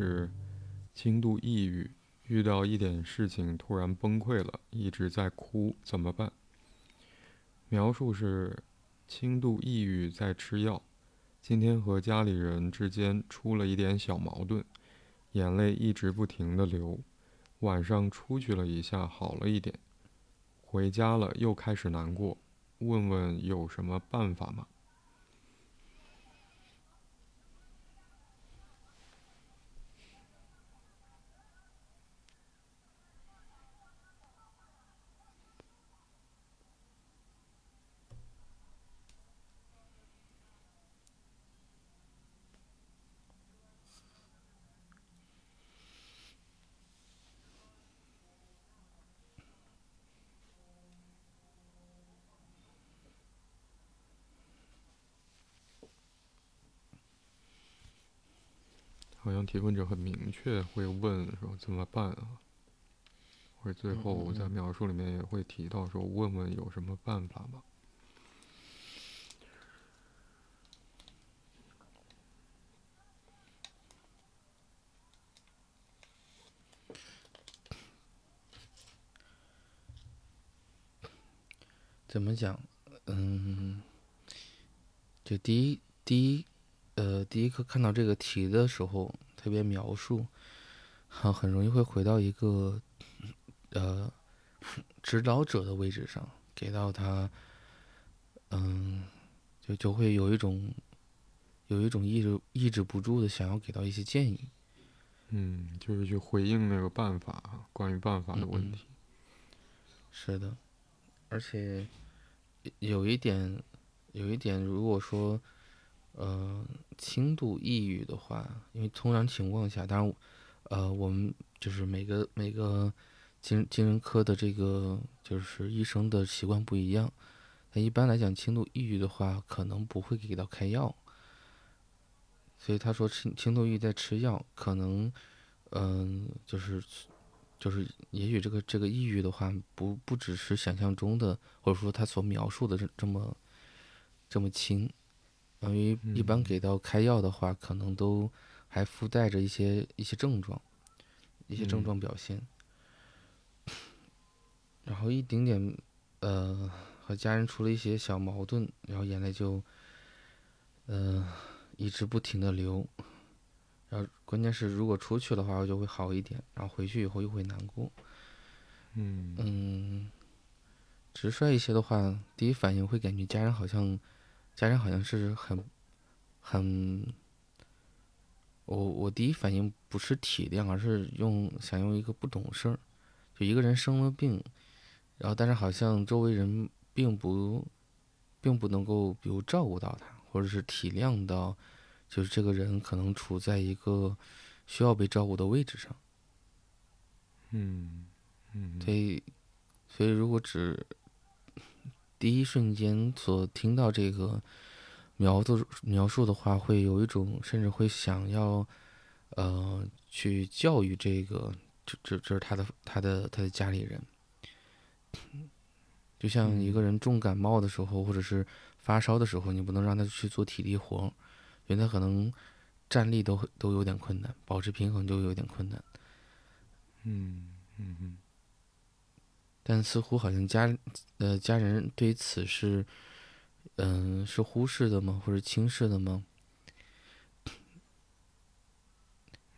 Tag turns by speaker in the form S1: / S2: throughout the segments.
S1: 是轻度抑郁，遇到一点事情突然崩溃了，一直在哭，怎么办？描述是轻度抑郁在吃药，今天和家里人之间出了一点小矛盾，眼泪一直不停的流，晚上出去了一下好了一点，回家了又开始难过，问问有什么办法吗？好像提问者很明确会问说怎么办啊？或者最后我在描述里面也会提到说问问有什么办法吗？
S2: 怎么讲？嗯，就第一第一。呃，第一个看到这个题的时候，特别描述，很很容易会回到一个呃指导者的位置上，给到他，嗯，就就会有一种有一种抑制抑制不住的想要给到一些建议，
S1: 嗯，就是去回应那个办法，关于办法的问题，
S2: 是的，而且有一点有一点，如果说。呃，轻度抑郁的话，因为通常情况下，当然，呃，我们就是每个每个精精神科的这个就是医生的习惯不一样。那一般来讲，轻度抑郁的话，可能不会给到开药。所以他说轻轻度抑郁在吃药，可能，嗯，就是就是，也许这个这个抑郁的话，不不只是想象中的，或者说他所描述的这这么这么轻。因为一般给到开药的话，可能都还附带着一些一些症状，一些症状表现。然后一丁点，呃，和家人出了一些小矛盾，然后眼泪就，呃，一直不停的流。然后关键是，如果出去的话，我就会好一点；然后回去以后又会难过。
S1: 嗯
S2: 嗯，直率一些的话，第一反应会感觉家人好像。家人好像是很，很，我我第一反应不是体谅，而是用想用一个不懂事儿，就一个人生了病，然后但是好像周围人并不，并不能够比如照顾到他，或者是体谅到，就是这个人可能处在一个需要被照顾的位置上。
S1: 嗯嗯，
S2: 所以所以如果只。第一瞬间所听到这个描述描述的话，会有一种甚至会想要，呃，去教育这个，这这这是他的他的他的家里人。就像一个人重感冒的时候，或者是发烧的时候，你不能让他去做体力活，因为他可能站立都都有点困难，保持平衡就有点困难。
S1: 嗯嗯嗯。
S2: 但似乎好像家，呃，家人对此是，嗯，是忽视的吗？或者轻视的吗？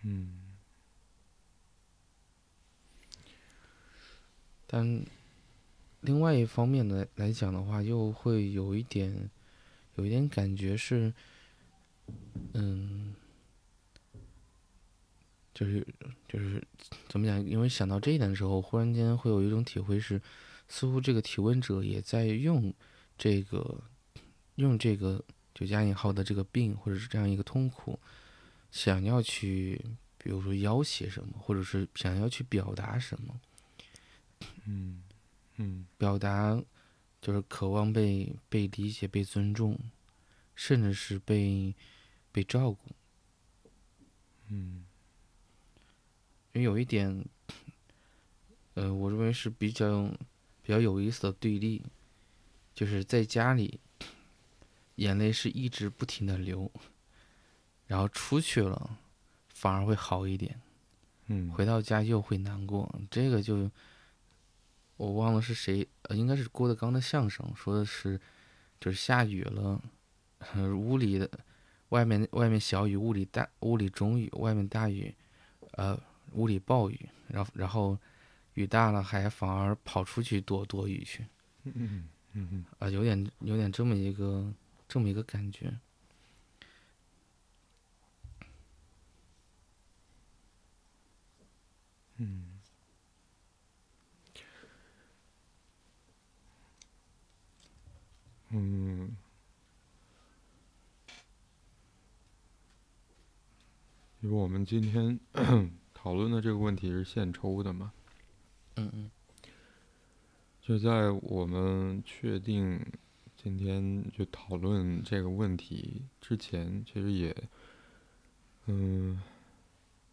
S1: 嗯。
S2: 但另外一方面来来讲的话，又会有一点，有一点感觉是，嗯。就是就是怎么讲？因为想到这一点的时候，忽然间会有一种体会是，似乎这个提问者也在用这个用这个就加引号的这个病或者是这样一个痛苦，想要去比如说要挟什么，或者是想要去表达什么。
S1: 嗯嗯，
S2: 表达就是渴望被被理解、被尊重，甚至是被被照顾。
S1: 嗯。
S2: 因为有一点，呃，我认为是比较比较有意思的对立，就是在家里，眼泪是一直不停的流，然后出去了，反而会好一点。
S1: 嗯，
S2: 回到家又会难过，这个就我忘了是谁，呃，应该是郭德纲的相声，说的是就是下雨了，屋里的外面外面小雨，屋里大屋里中雨，外面大雨，呃，屋里暴雨，然后然后雨大了还反而跑出去躲躲雨去，
S1: 嗯嗯嗯
S2: 啊、有点有点这么一个这么一个感觉。
S1: 嗯，嗯，因为我们今天讨论的这个问题是现抽的嘛，
S2: 嗯嗯
S1: 就在我们确定今天就讨论这个问题之前，其实也，嗯，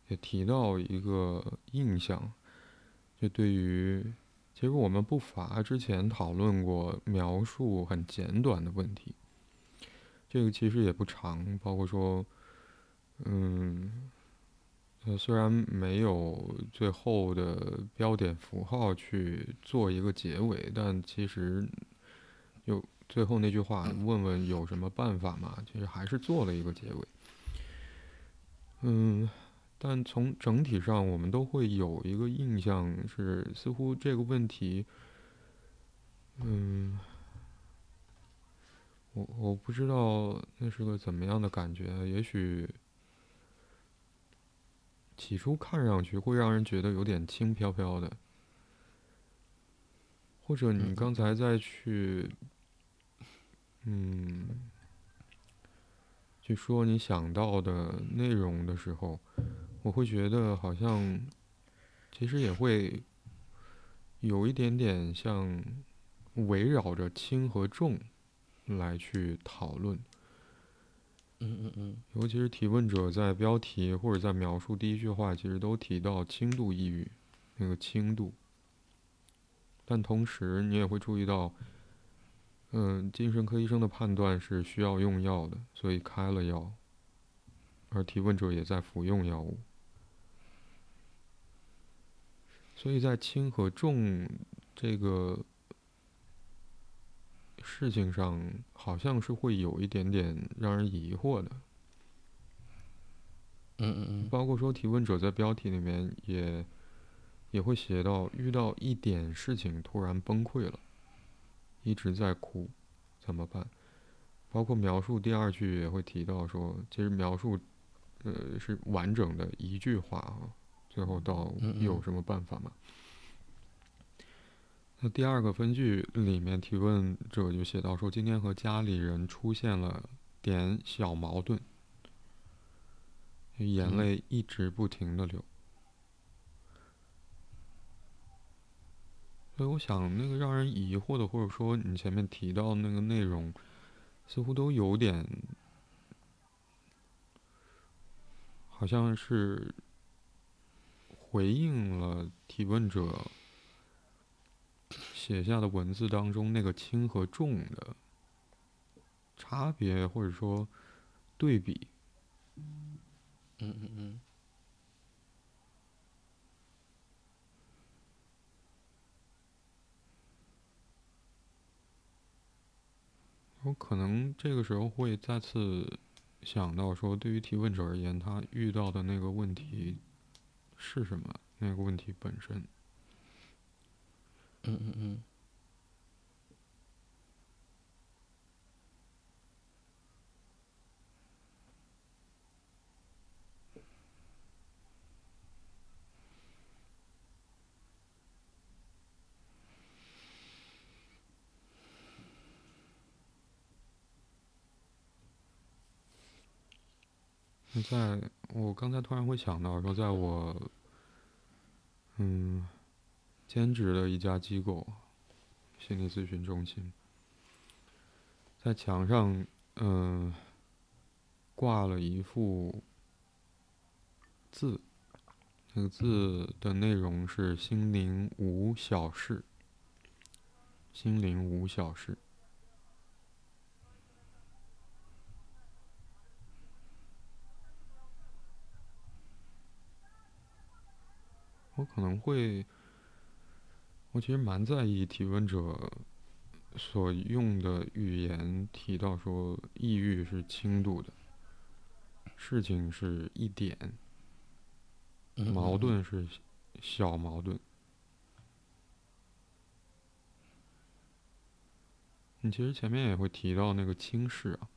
S1: 也提到一个印象，就对于，其实我们不乏之前讨论过描述很简短的问题，这个其实也不长，包括说，嗯。呃，虽然没有最后的标点符号去做一个结尾，但其实有最后那句话，问问有什么办法嘛？其实还是做了一个结尾。嗯，但从整体上，我们都会有一个印象是，似乎这个问题，嗯，我我不知道那是个怎么样的感觉，也许。起初看上去会让人觉得有点轻飘飘的，或者你刚才再去，嗯，去说你想到的内容的时候，我会觉得好像，其实也会有一点点像围绕着轻和重来去讨论。
S2: 嗯嗯嗯，
S1: 尤其是提问者在标题或者在描述第一句话，其实都提到轻度抑郁，那个轻度。但同时，你也会注意到，嗯，精神科医生的判断是需要用药的，所以开了药，而提问者也在服用药物。所以在轻和重这个。事情上好像是会有一点点让人疑惑的，
S2: 嗯嗯嗯，
S1: 包括说提问者在标题里面也也会写到遇到一点事情突然崩溃了，一直在哭，怎么办？包括描述第二句也会提到说，其实描述呃是完整的一句话啊，最后到有什么办法吗？那第二个分句里面，提问者就写到说，今天和家里人出现了点小矛盾，眼泪一直不停的流。所以我想，那个让人疑惑的，或者说你前面提到那个内容，似乎都有点，好像是回应了提问者。写下的文字当中那个轻和重的差别，或者说对比，
S2: 嗯嗯嗯，
S1: 我可能这个时候会再次想到说，对于提问者而言，他遇到的那个问题是什么？那个问题本身。
S2: 嗯嗯嗯。
S1: 在我刚才突然会想到说，在我，嗯。兼职的一家机构，心理咨询中心，在墙上，嗯，挂了一幅字，那个字的内容是“心灵无小事”，心灵无小事。我可能会，我其实蛮在意提问者所用的语言，提到说抑郁是轻度的，事情是一点，矛盾是小矛盾。你其实前面也会提到那个轻视啊。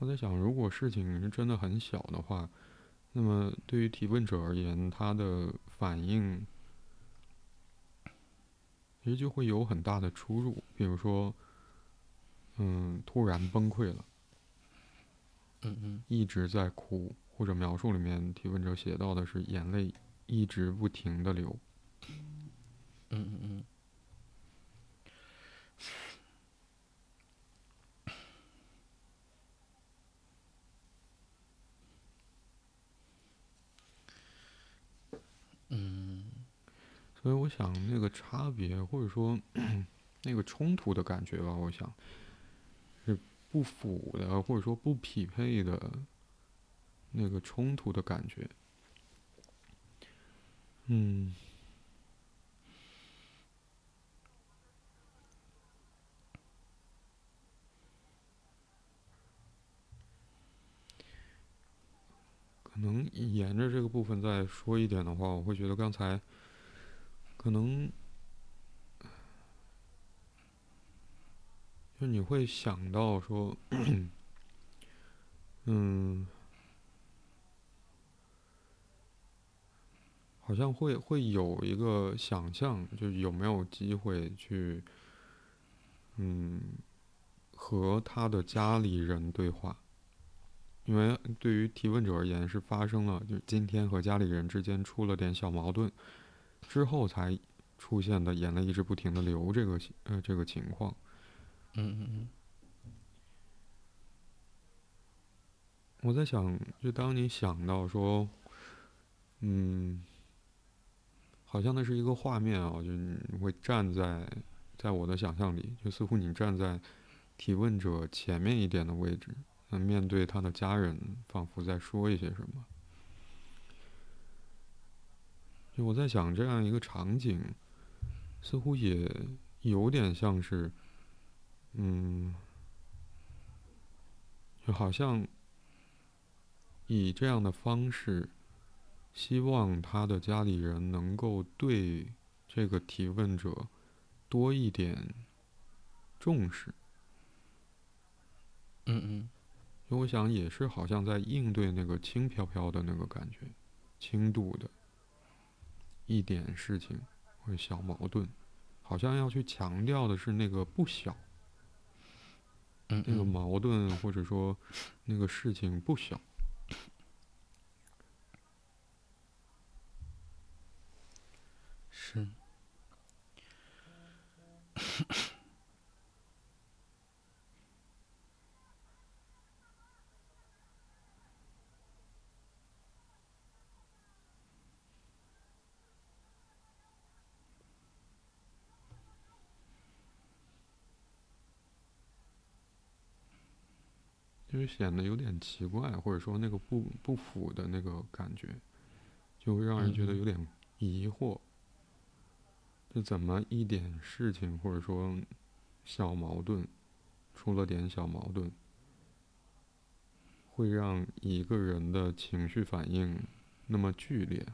S1: 我在想，如果事情是真的很小的话，那么对于提问者而言，他的反应其实就会有很大的出入。比如说，嗯，突然崩溃了，
S2: 嗯嗯，
S1: 一直在哭，或者描述里面提问者写到的是眼泪一直不停的流，
S2: 嗯嗯嗯。
S1: 所以我想，那个差别或者说 那个冲突的感觉吧，我想是不符的，或者说不匹配的那个冲突的感觉。嗯，可能沿着这个部分再说一点的话，我会觉得刚才。可能，就你会想到说，嗯，好像会会有一个想象，就是有没有机会去，嗯，和他的家里人对话，因为对于提问者而言是发生了，就是今天和家里人之间出了点小矛盾。之后才出现的眼泪一直不停的流这个呃这个情况，
S2: 嗯嗯嗯。
S1: 我在想，就当你想到说，嗯，好像那是一个画面啊，就你会站在在我的想象里，就似乎你站在提问者前面一点的位置，嗯，面对他的家人，仿佛在说一些什么。我在想，这样一个场景，似乎也有点像是，嗯，就好像以这样的方式，希望他的家里人能够对这个提问者多一点重视。
S2: 嗯嗯，
S1: 因为我想也是好像在应对那个轻飘飘的那个感觉，轻度的。一点事情或者小矛盾，好像要去强调的是那个不小，
S2: 那
S1: 个矛盾或者说那个事情不小，
S2: 是。
S1: 就显得有点奇怪，或者说那个不不符的那个感觉，就会让人觉得有点疑惑。就怎么一点事情，或者说小矛盾，出了点小矛盾，会让一个人的情绪反应那么剧烈，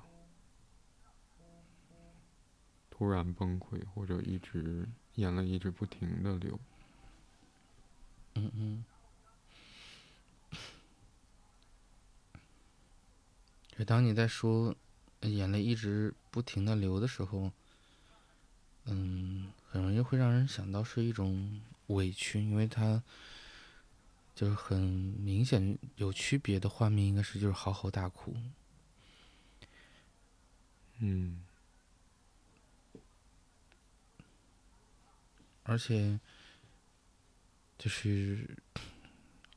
S1: 突然崩溃，或者一直眼泪一直不停的流。
S2: 嗯嗯。就当你在说眼泪一直不停的流的时候，嗯，很容易会让人想到是一种委屈，因为它就是很明显有区别的画面，应该是就是嚎啕大哭，
S1: 嗯，
S2: 而且就是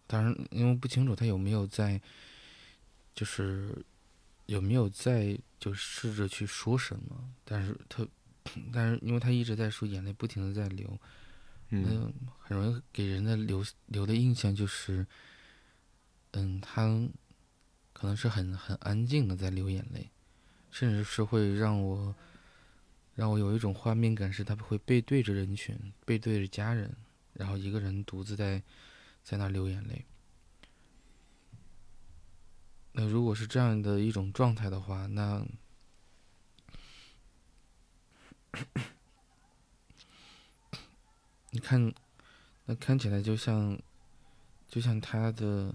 S2: 当然，因为不清楚他有没有在，就是。有没有在就试着去说什么？但是他，但是因为他一直在说，眼泪不停的在流，
S1: 嗯
S2: 很容易给人的留留的印象就是，嗯，他可能是很很安静的在流眼泪，甚至是会让我让我有一种画面感，是他会背对着人群，背对着家人，然后一个人独自在在那流眼泪。那如果是这样的一种状态的话，那你看，那看起来就像，就像他的，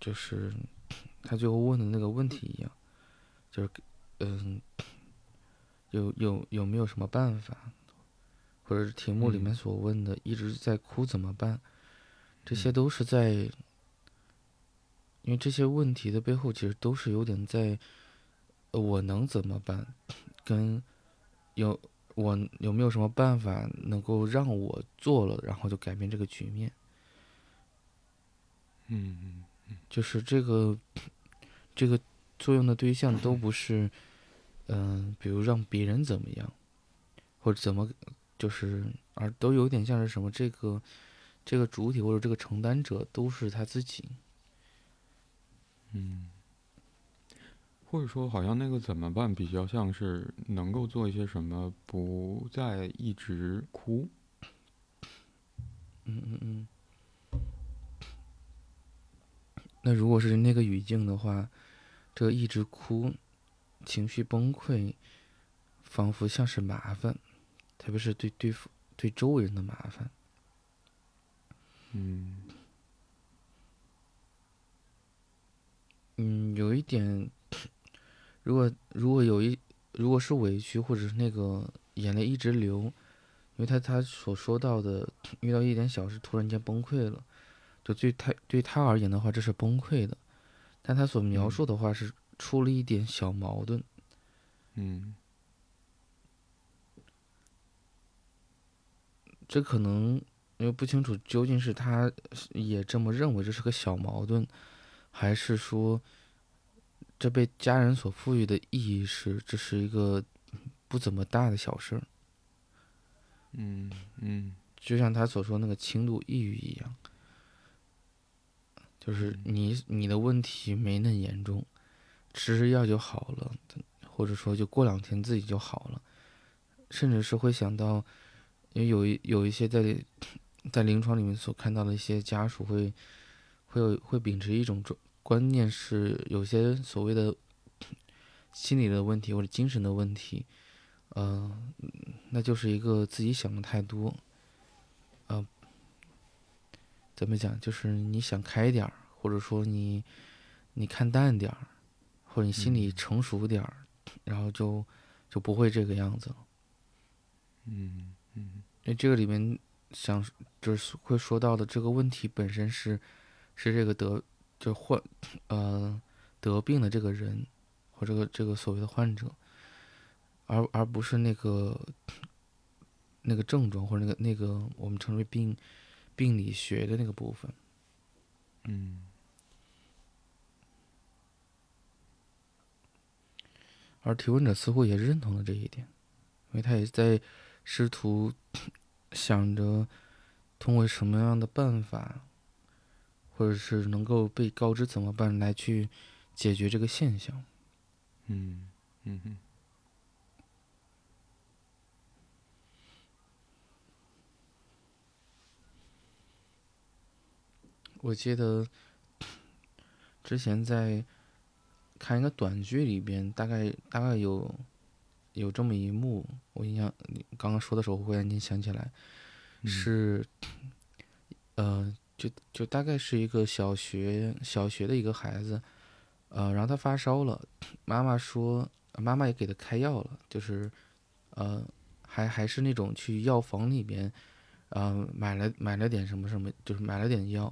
S2: 就是他最后问的那个问题一样，就是嗯，有有有没有什么办法，或者是题目里面
S1: 嗯。
S2: 所问的一直在哭怎么办？这些
S1: 嗯。
S2: 都是在，因为这些问题的背后其实都是有点在，呃我能怎么办，跟有我有没有什么办法能够让我做了，然后就改变这个局面？
S1: 嗯
S2: 就是这个这个作用的对象都不是，嗯、比如让别人怎么样，或者怎么，就是而都有点像是什么这个这个主体或者这个承担者都是他自己。
S1: 嗯，或者说，好像那个怎么办比较像是能够做一些什么，不再一直哭。
S2: 嗯嗯嗯。那如果是那个语境的话，这个一直哭，情绪崩溃，仿佛像是麻烦，特别是对对付对周围人的麻烦。
S1: 嗯
S2: 嗯，有一点，如果如果有一如果是委屈或者是那个眼泪一直流，因为他他所说到的遇到一点小事突然间崩溃了，就对他对他而言的话这是崩溃的，但他所描
S1: 嗯。
S2: 述的话是出了一点小矛盾，
S1: 嗯。
S2: 这可能因为不清楚究竟是他也这么认为这是个小矛盾，还是说这被家人所赋予的意义是这是一个不怎么大的小事儿。
S1: 嗯嗯。
S2: 就像他所说那个轻度抑郁一样，就是你你的问题没那严重，吃吃药就好了，或者说就过两天自己就好了，甚至是会想到，因为有一有一些在在临床里面所看到的一些家属会会有会秉持一种观观念是有些所谓的心理的问题或者精神的问题，呃，那就是一个自己想的太多。呃，怎么讲？就是你想开点儿，或者说你你看淡点儿，或者你心里
S1: 嗯
S2: 成熟点儿，然后就就不会这个样子了。
S1: 嗯嗯
S2: 因为这个里面想就是会说到的这个问题本身是是这个得就患呃得病的这个人或这个这个所谓的患者，而而不是那个那个症状或者那个那个我们称为病病理学的那个部分。
S1: 嗯
S2: 而提问者似乎也认同了这一点，因为他也在试图 想着通过什么样的办法，或者是能够被告知怎么办来去解决这个现象。
S1: 嗯嗯嗯
S2: 我记得之前在看一个短剧里边，大概大概有有这么一幕，我印象你刚刚说的时候，我忽然间想起来，
S1: 嗯
S2: 是呃，就就大概是一个小学小学的一个孩子，呃，然后他发烧了，妈妈说，妈妈也给他开药了，就是呃，还还是那种去药房里边，呃，买了买了点什么什么，就是买了点药。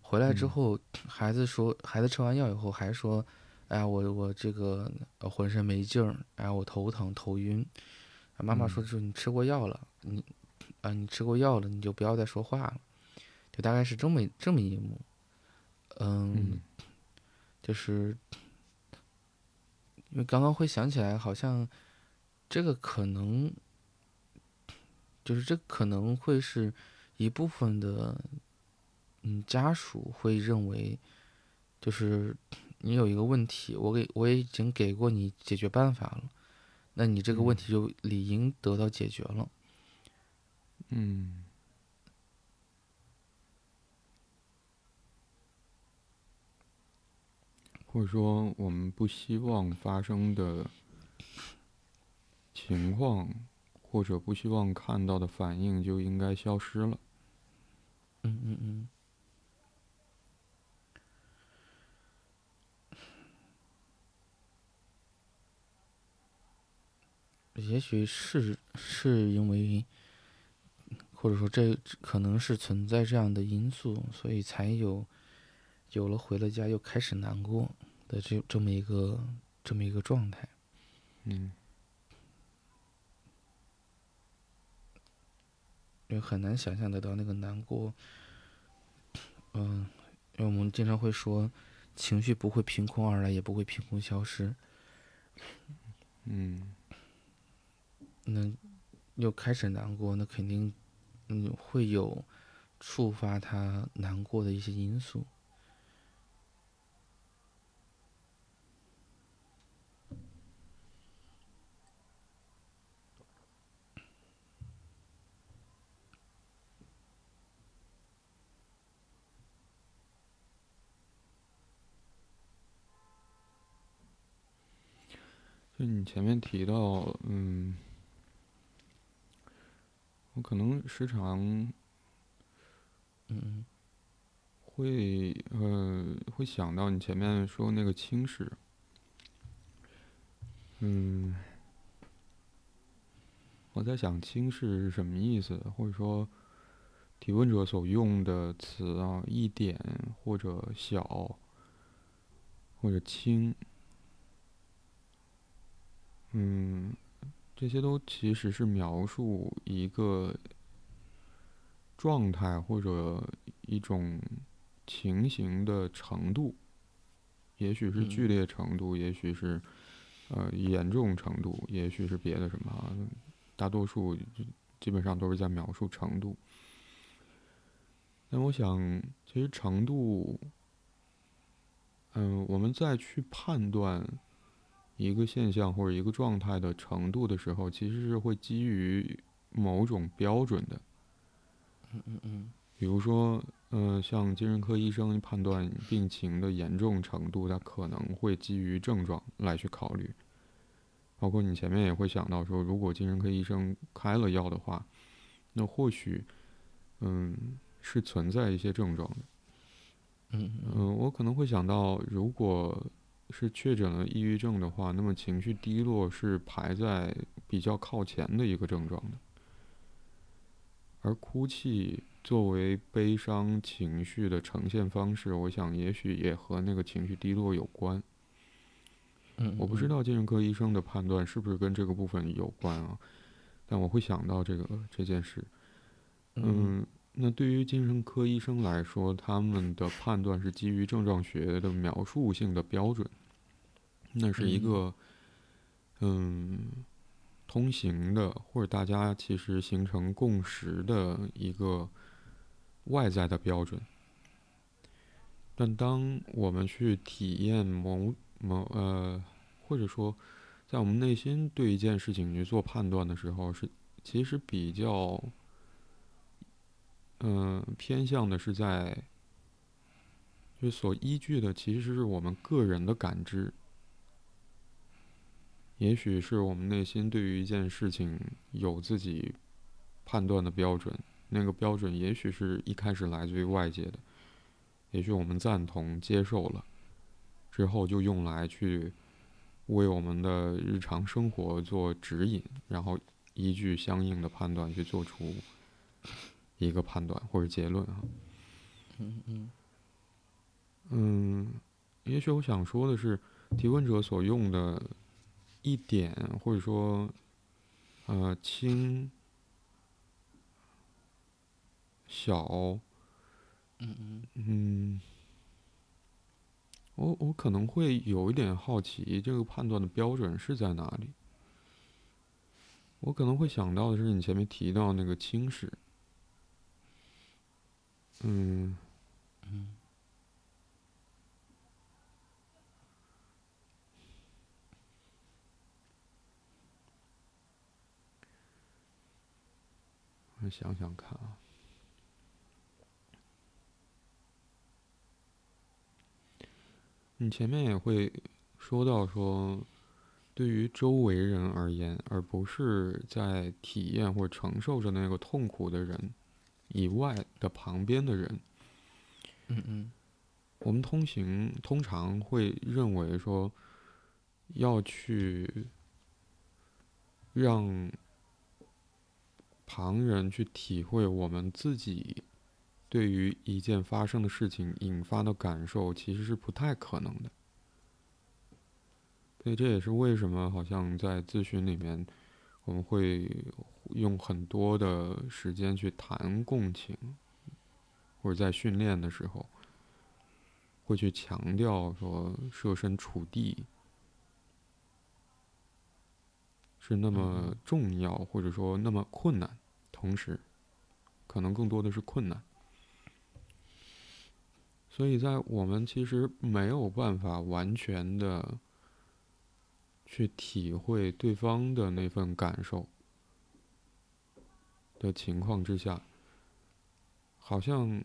S2: 回来之
S1: 嗯
S2: 后，孩子说，孩子吃完药以后还说，哎呀，我我这个呃浑身没劲儿，哎呀，我头疼头晕。妈妈说，是你吃过药了，你啊、你吃过药了，你就不要再说话了。就大概是这么这么一幕，嗯，
S1: 嗯
S2: 就是因为刚刚会想起来，好像这个可能就是这可能会是一部分的，嗯，家属会认为，就是你有一个问题，我给我已经给过你解决办法了，那你这个问题就理应得到解决了。
S1: 嗯。或者说，我们不希望发生的情况，或者不希望看到的反应，就应该消失了。
S2: 嗯嗯嗯。也许是是因为，或者说这可能是存在这样的因素，所以才有有了回了家又开始难过。的这这么一个这么一个状态，
S1: 嗯，
S2: 因为很难想象得到那个难过，嗯，因为我们经常会说，情绪不会凭空而来，也不会凭空消失，
S1: 嗯，
S2: 那又开始难过，那肯定嗯会有触发他难过的一些因素。
S1: 就你前面提到，嗯，我可能时常，
S2: 嗯，
S1: 会呃会想到你前面说那个轻视，嗯，我在想轻视是什么意思，或者说提问者所用的词啊，一点或者小或者轻。嗯，这些都其实是描述一个状态或者一种情形的程度，也许是剧烈程度，也许是呃严重程度，也许是别的什么，大多数基本上都是在描述程度。但我想，其实程度，嗯，我们再去判断。一个现象或者一个状态的程度的时候，其实是会基于某种标准的。
S2: 嗯嗯嗯。
S1: 比如说，嗯，像精神科医生判断病情的严重程度，他可能会基于症状来去考虑。包括你前面也会想到说，如果精神科医生开了药的话，那或许，嗯，是存在一些症状的。
S2: 嗯
S1: 嗯。我可能会想到，如果。是确诊了抑郁症的话，那么情绪低落是排在比较靠前的一个症状的，而哭泣作为悲伤情绪的呈现方式，我想也许也和那个情绪低落有关。
S2: 嗯，
S1: 我不知道精神科医生的判断是不是跟这个部分有关啊？但我会想到这个这件事。嗯，那对于精神科医生来说，他们的判断是基于症状学的描述性的标准。那是一个，嗯，通行的，或者大家其实形成共识的一个外在的标准。但当我们去体验某某呃，或者说在我们内心对一件事情去做判断的时候，是其实比较，嗯，偏向的是在，就所依据的其实是我们个人的感知。也许是我们内心对于一件事情有自己判断的标准，那个标准也许是一开始来自于外界的，也许我们赞同接受了，之后就用来去为我们的日常生活做指引，然后依据相应的判断去做出一个判断或者结论啊。
S2: 嗯嗯。
S1: 嗯，也许我想说的是，提问者所用的。一点，或者说，呃，轻、小，
S2: 嗯嗯
S1: 嗯，我我可能会有一点好奇，这个判断的标准是在哪里？我可能会想到的是你前面提到那个轻视，嗯，
S2: 嗯，
S1: 我想想看啊，你前面也会说到说，对于周围人而言，而不是在体验或承受着那个痛苦的人以外的旁边的人，
S2: 嗯嗯
S1: 我们通行通常会认为说，要去让旁人去体会我们自己对于一件发生的事情引发的感受，其实是不太可能的。所以这也是为什么好像在咨询里面，我们会用很多的时间去谈共情，或者在训练的时候。会去强调说设身处地是那么重要，或者说那么困难，同时可能更多的是困难。所以在我们其实没有办法完全的去体会对方的那份感受的情况之下，好像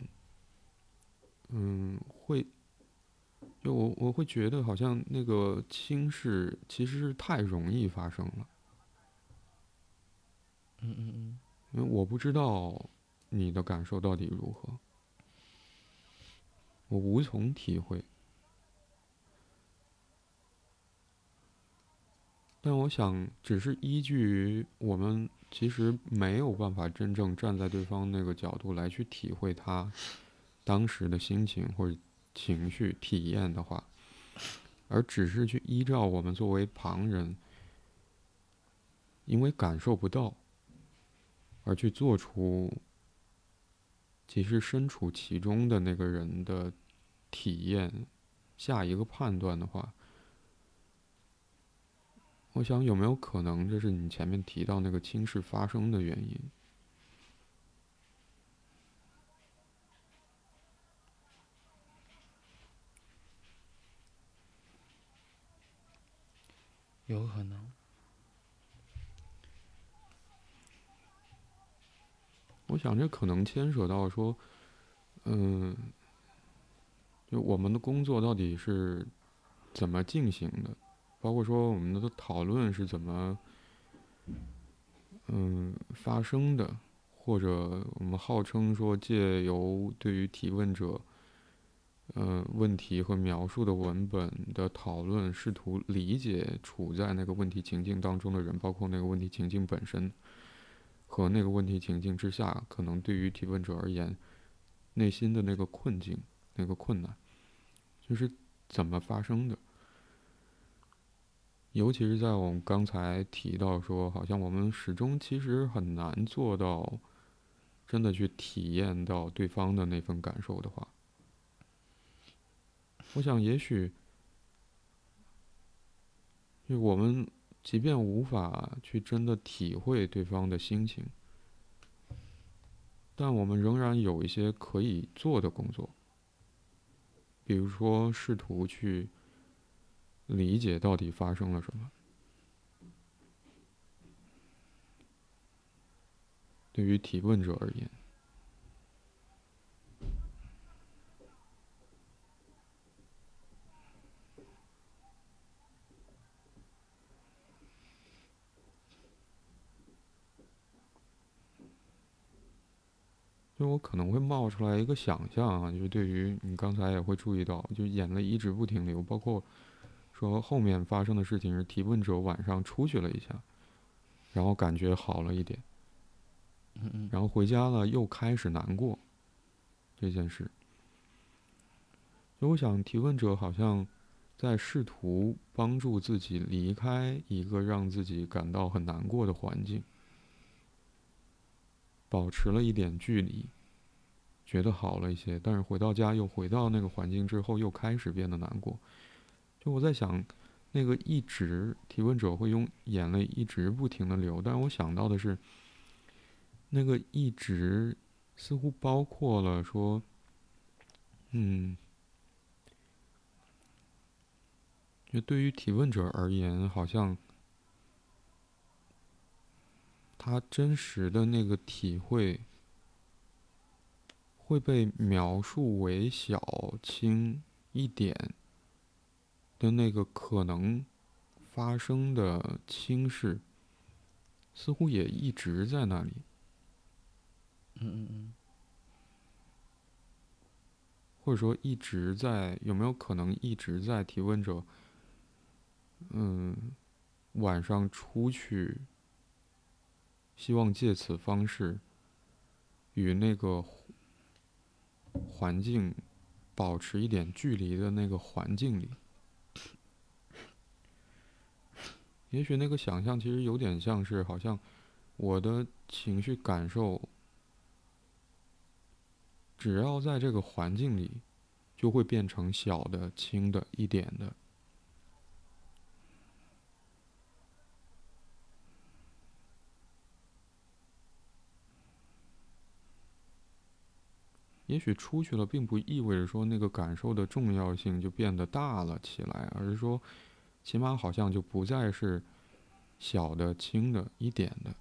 S1: 嗯会。就我我会觉得好像那个轻视其实是太容易发生了，
S2: 嗯嗯嗯，
S1: 因为我不知道你的感受到底如何，我无从体会。但我想，只是依据于我们其实没有办法真正站在对方那个角度来去体会他当时的心情或者。情绪体验的话，而只是去依照我们作为旁人，因为感受不到，而去做出其实身处其中的那个人的体验，下一个判断的话，我想有没有可能这是你前面提到那个轻视发生的原因？
S2: 有可能。
S1: 我想这可能牵扯到说，嗯，就我们的工作到底是怎么进行的，包括说我们的讨论是怎么，嗯，发生的，或者我们号称说借由对于提问者。嗯，问题和描述的文本的讨论，试图理解处在那个问题情境当中的人，包括那个问题情境本身，和那个问题情境之下，可能对于提问者而言，内心的那个困境、那个困难，就是怎么发生的。尤其是在我们刚才提到说，好像我们始终其实很难做到，真的去体验到对方的那份感受的话。我想，也许，就我们即便无法去真的体会对方的心情，但我们仍然有一些可以做的工作，比如说试图去理解到底发生了什么。对于提问者而言。就我可能会冒出来一个想象啊，就是对于你刚才也会注意到，就眼泪一直不停流，包括说后面发生的事情是提问者晚上出去了一下，然后感觉好了一点，
S2: 嗯嗯，
S1: 然后回家了又开始难过这件事。就我想提问者好像在试图帮助自己离开一个让自己感到很难过的环境。保持了一点距离，觉得好了一些，但是回到家又回到那个环境之后，又开始变得难过。就我在想，那个一直提问者会用眼泪一直不停的流，但我想到的是，那个一直似乎包括了说，嗯，就对于提问者而言，好像他真实的那个体会会被描述为小、轻、一点。的那个可能发生的轻视，似乎也一直在那里。
S2: 嗯嗯嗯。
S1: 或者说一直在有没有可能一直在提问者，嗯，晚上出去，希望借此方式与那个环境保持一点距离的那个环境里。也许那个想象其实有点像是，好像我的情绪感受，只要在这个环境里，就会变成小的、轻的、一点的。也许出去了，并不意味着说那个感受的重要性就变得大了起来，而是说。起码好像就不再是小的、轻的、一点的。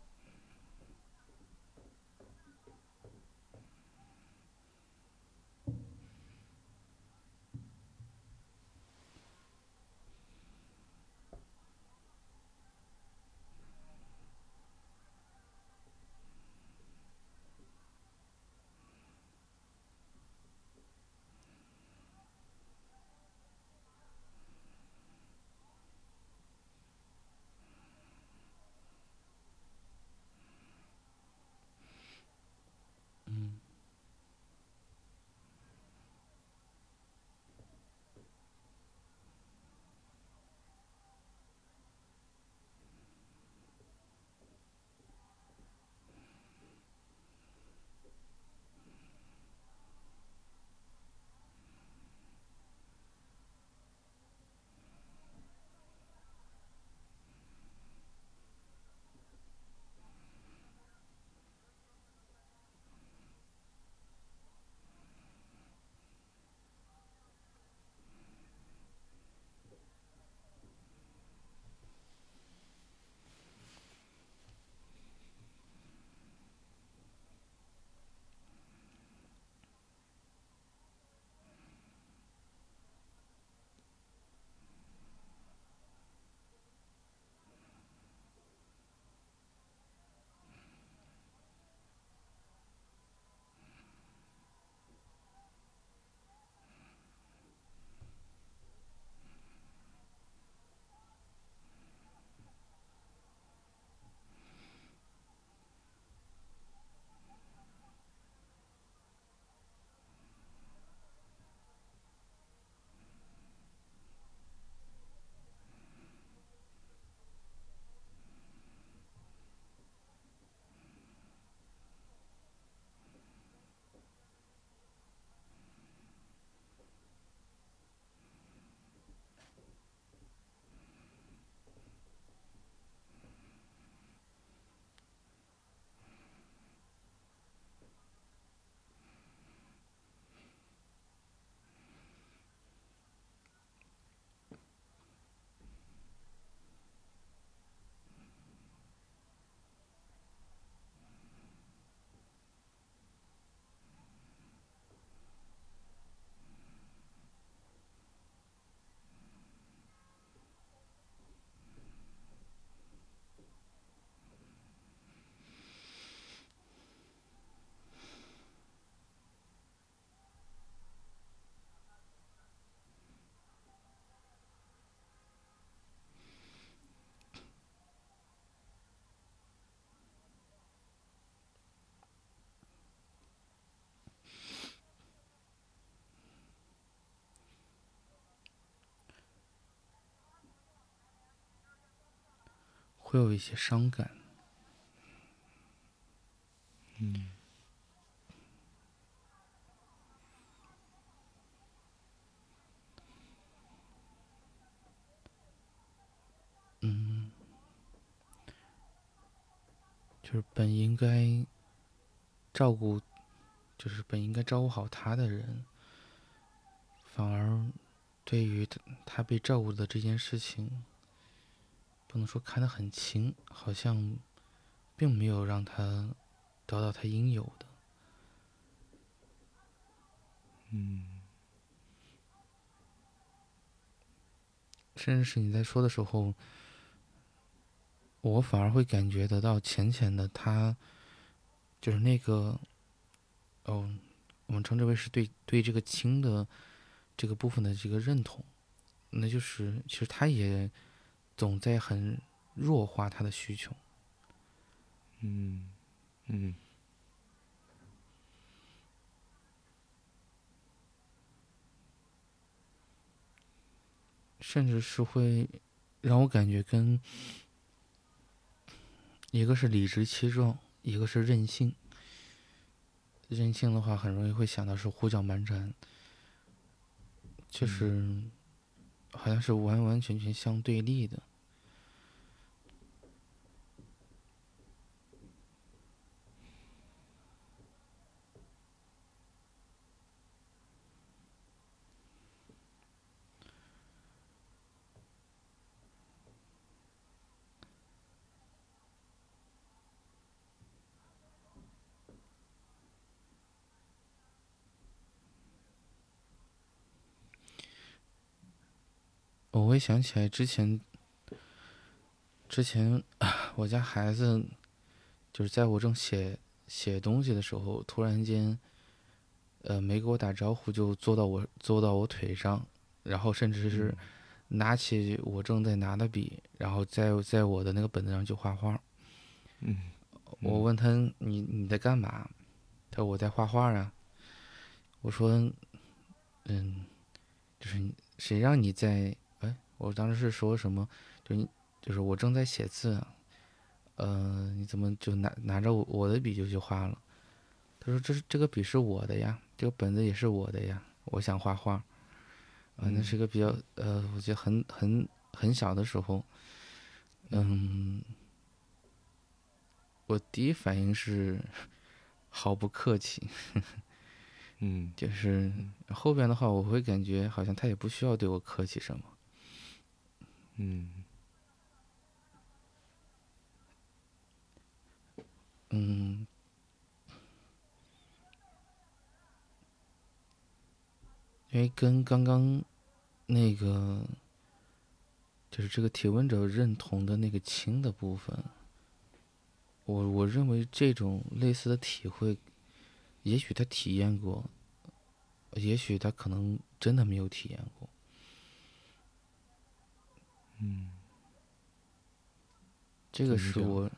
S2: 会有一些伤感。
S1: 嗯。
S2: 嗯就是本应该照顾就是本应该照顾好他的人反而对于他他被照顾的这件事情不能说看得很轻，好像并没有让他得到他应有的。
S1: 嗯，
S2: 甚至是你在说的时候，我反而会感觉得到浅浅的他，就是那个，哦，我们称之为是对对这个轻的这个部分的这个认同，那就是其实他也总在很弱化他的需求。
S1: 嗯，嗯。
S2: 甚至是会让我感觉跟一个是理直气壮，一个是任性。任性的话，很容易会想到是胡搅蛮缠，就是好像是完完全全相对立的。我会想起来之前，之前我家孩子就是在我正写写东西的时候，突然间，呃，没给我打招呼就坐到我坐到我腿上，然后甚至是拿起我正在拿的笔，然后在在我的那个本子上就画画。
S1: 嗯，
S2: 我问他你你在干嘛？他说我在画画啊。我说，嗯，就是谁让你在。我当时是说什么？就你，就是我正在写字，呃，你怎么就拿拿着我我的笔就去画了？他说：“这是这个笔是我的呀，这个本子也是我的呀，我想画画。”啊，那是一个比较呃，我觉得很很很小的时候，嗯，我第一反应是 毫不客气，
S1: 嗯，
S2: 就是后边的话，我会感觉好像他也不需要对我客气什么。
S1: 嗯，
S2: 嗯，因为跟刚刚那个就是这个提问者认同的那个轻的部分，我我认为这种类似的体会，也许他体验过，也许他可能真的没有体验过。
S1: 嗯，
S2: 这个是我，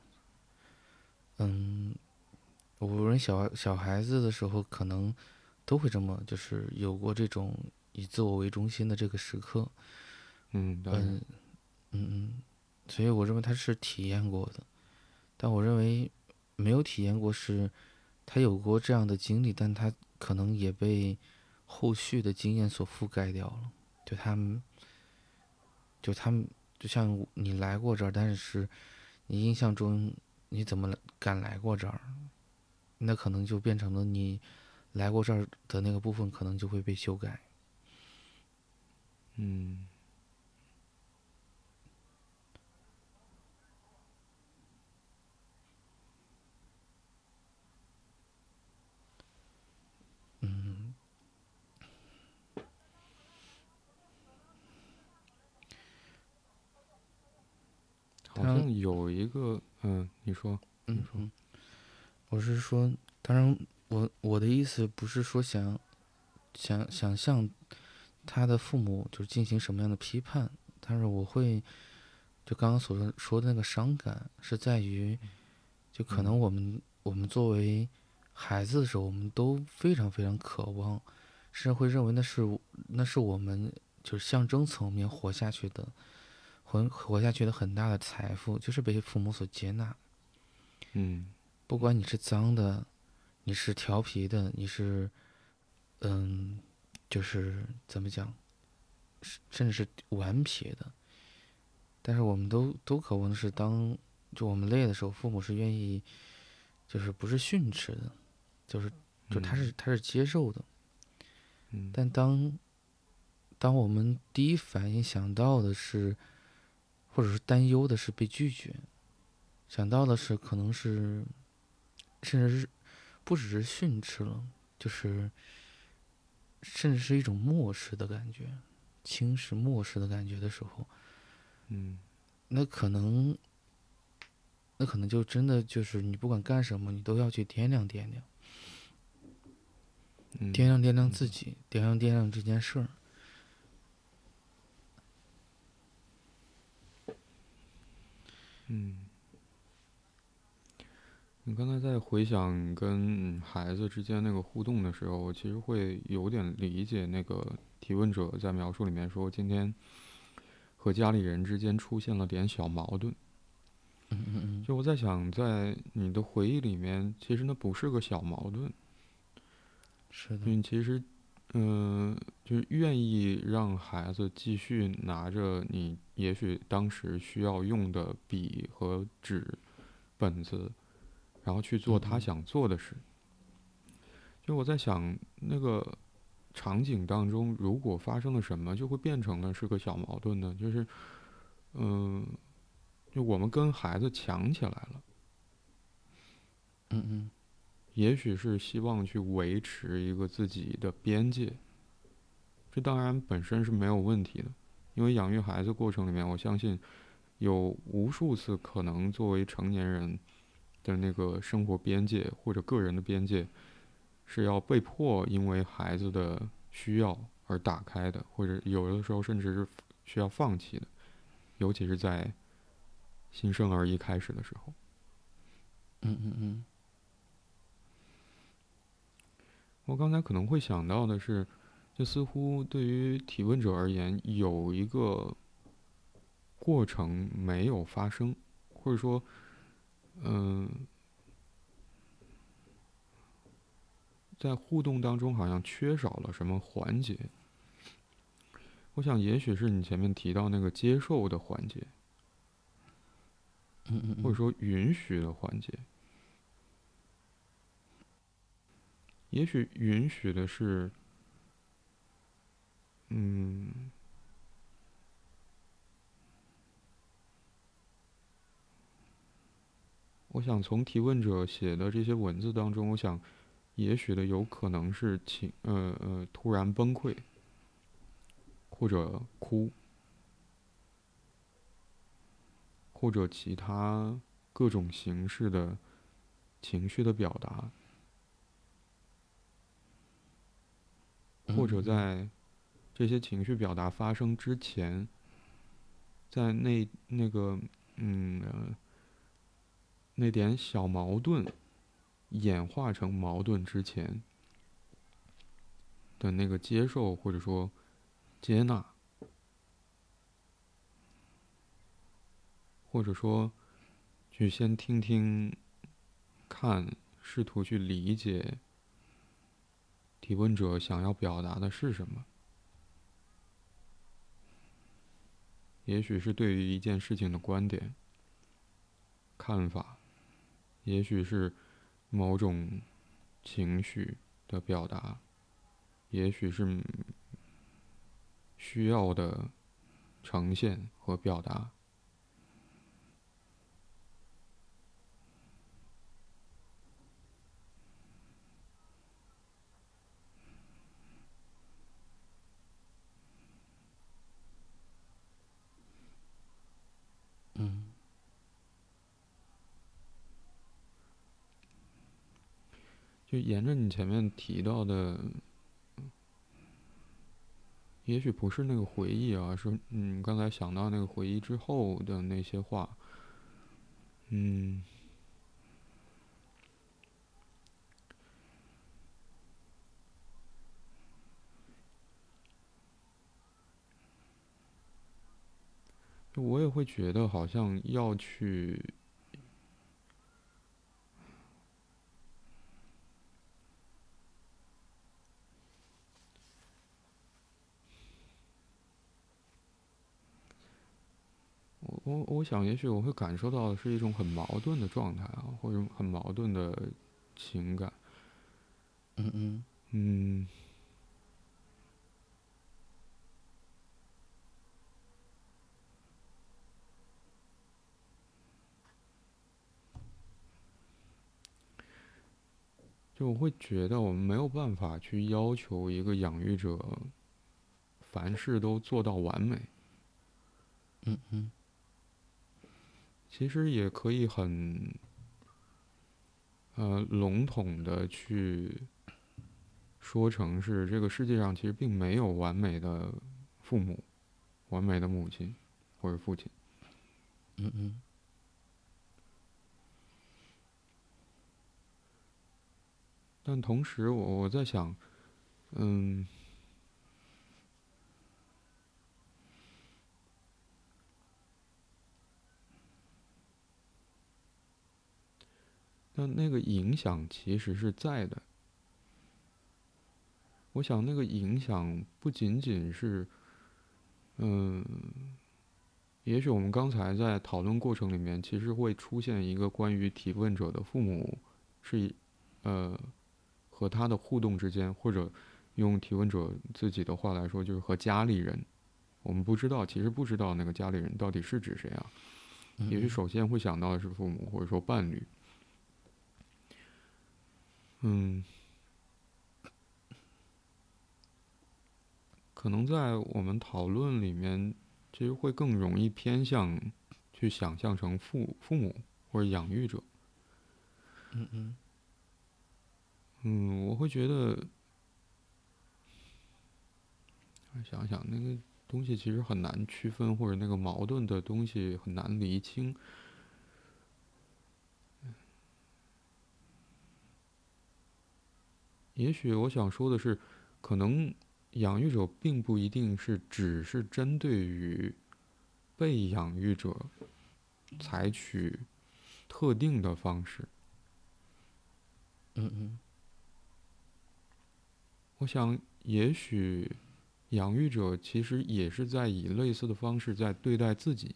S2: 嗯，无论小小孩子的时候，可能都会这么，就是有过这种以自我为中心的这个时刻。
S1: 嗯
S2: 嗯嗯嗯，所以我认为他是体验过的，但我认为没有体验过是，他有过这样的经历，但他可能也被后续的经验所覆盖掉了，就他们。就他们就像你来过这儿，但是你印象中你怎么敢来过这儿？那可能就变成了你来过这儿的那个部分，可能就会被修改。
S1: 嗯。好像有一个，嗯，你说，
S2: 嗯说，我是说，当然，我我的意思不是说想，想想象他的父母就是进行什么样的批判，但是我会，就刚刚所说说的那个伤感，是在于，就可能我们我们作为孩子的时候，我们都非常非常渴望，甚至会认为那是那是我们就是象征层面活下去的。活活下去的很大的财富就是被父母所接纳。
S1: 嗯，
S2: 不管你是脏的，你是调皮的，你是，嗯，就是怎么讲，甚至是顽皮的，但是我们都都渴望的是当就我们累的时候，父母是愿意，就是不是训斥的，就是就他是他是接受的。
S1: 嗯，
S2: 但当当我们第一反应想到的是，或者是担忧的是被拒绝，想到的是可能是，甚至是不只是训斥了，就是甚至是一种漠视的感觉，轻视、漠视的感觉的时候，
S1: 嗯，
S2: 那可能，那可能就真的就是你不管干什么，你都要去掂量掂量，
S1: 嗯
S2: 掂量掂量自己，掂量掂量这件事儿。
S1: 嗯，你刚才在回想跟孩子之间那个互动的时候，我其实会有点理解那个提问者在描述里面说，今天和家里人之间出现了点小矛盾。
S2: 嗯嗯嗯，
S1: 就我在想，在你的回忆里面，其实那不是个小矛盾，
S2: 是的，
S1: 你其实，嗯、就是愿意让孩子继续拿着你也许当时需要用的笔和纸、本子，然后去做他想做的事。就我在想，那个场景当中，如果发生了什么，就会变成了是个小矛盾呢？就是，嗯、就我们跟孩子抢起来了。
S2: 嗯嗯
S1: 也许是希望去维持一个自己的边界，这当然本身是没有问题的，因为养育孩子过程里面，我相信有无数次可能作为成年人的那个生活边界或者个人的边界，是要被迫因为孩子的需要而打开的，或者有的时候甚至是需要放弃的，尤其是在新生儿一开始的时候。
S2: 嗯嗯嗯
S1: 我刚才可能会想到的是，就似乎对于提问者而言，有一个过程没有发生，或者说，嗯、在互动当中好像缺少了什么环节。我想，也许是你前面提到那个接受的环节，
S2: 嗯嗯，
S1: 或者说允许的环节。也许允许的是，嗯，我想从提问者写的这些文字当中，我想，也许的有可能是情呃呃突然崩溃，或者哭，或者其他各种形式的情绪的表达。或者在这些情绪表达发生之前，在那那个嗯、那点小矛盾演化成矛盾之前的那个接受或者说接纳，或者说去先听听看，试图去理解。提问者想要表达的是什么？也许是对于一件事情的观点、看法，也许是某种情绪的表达，也许是需要的呈现和表达。就沿着你前面提到的，也许不是那个回忆啊，是嗯刚才想到那个回忆之后的那些话，嗯，我也会觉得好像要去。我我我想，也许我会感受到的是一种很矛盾的状态啊，或者很矛盾的情感。
S2: 嗯嗯
S1: 嗯，就我会觉得，我们没有办法去要求一个养育者凡事都做到完美。
S2: 嗯嗯
S1: 其实也可以很，呃，笼统的去说成是这个世界上其实并没有完美的父母、完美的母亲或者父亲。
S2: 嗯嗯
S1: 但同时我，我在想，嗯，那那个影响其实是在的。我想那个影响不仅仅是，嗯，也许我们刚才在讨论过程里面，其实会出现一个关于提问者的父母是，呃，和他的互动之间，或者用提问者自己的话来说，就是和家里人，我们不知道，其实不知道那个家里人到底是指谁啊？也许首先会想到的是父母，或者说伴侣。嗯，可能在我们讨论里面，其实会更容易偏向去想象成父父母或者养育者。
S2: 嗯嗯
S1: 嗯，我会觉得，想想那个东西其实很难区分，或者那个矛盾的东西很难厘清。也许我想说的是，可能养育者并不一定是只是针对于被养育者采取特定的方式。
S2: 嗯嗯
S1: 我想，也许养育者其实也是在以类似的方式在对待自己。